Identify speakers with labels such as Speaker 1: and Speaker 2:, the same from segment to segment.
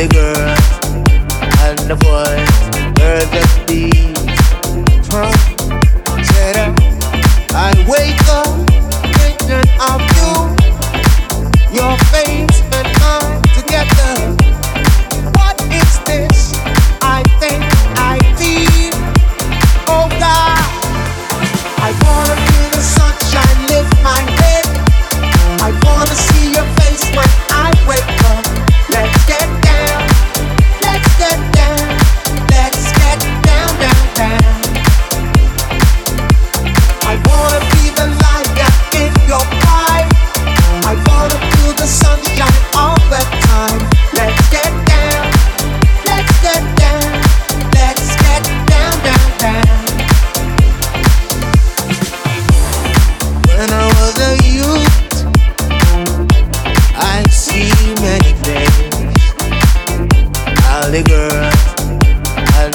Speaker 1: the girl.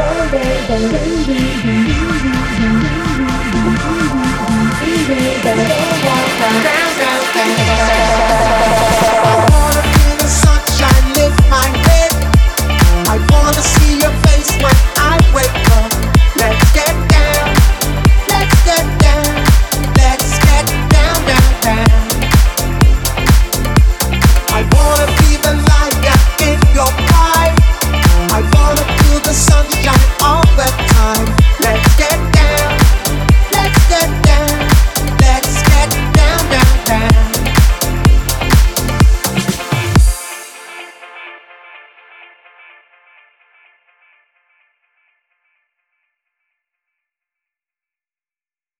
Speaker 1: Don't be, don't be.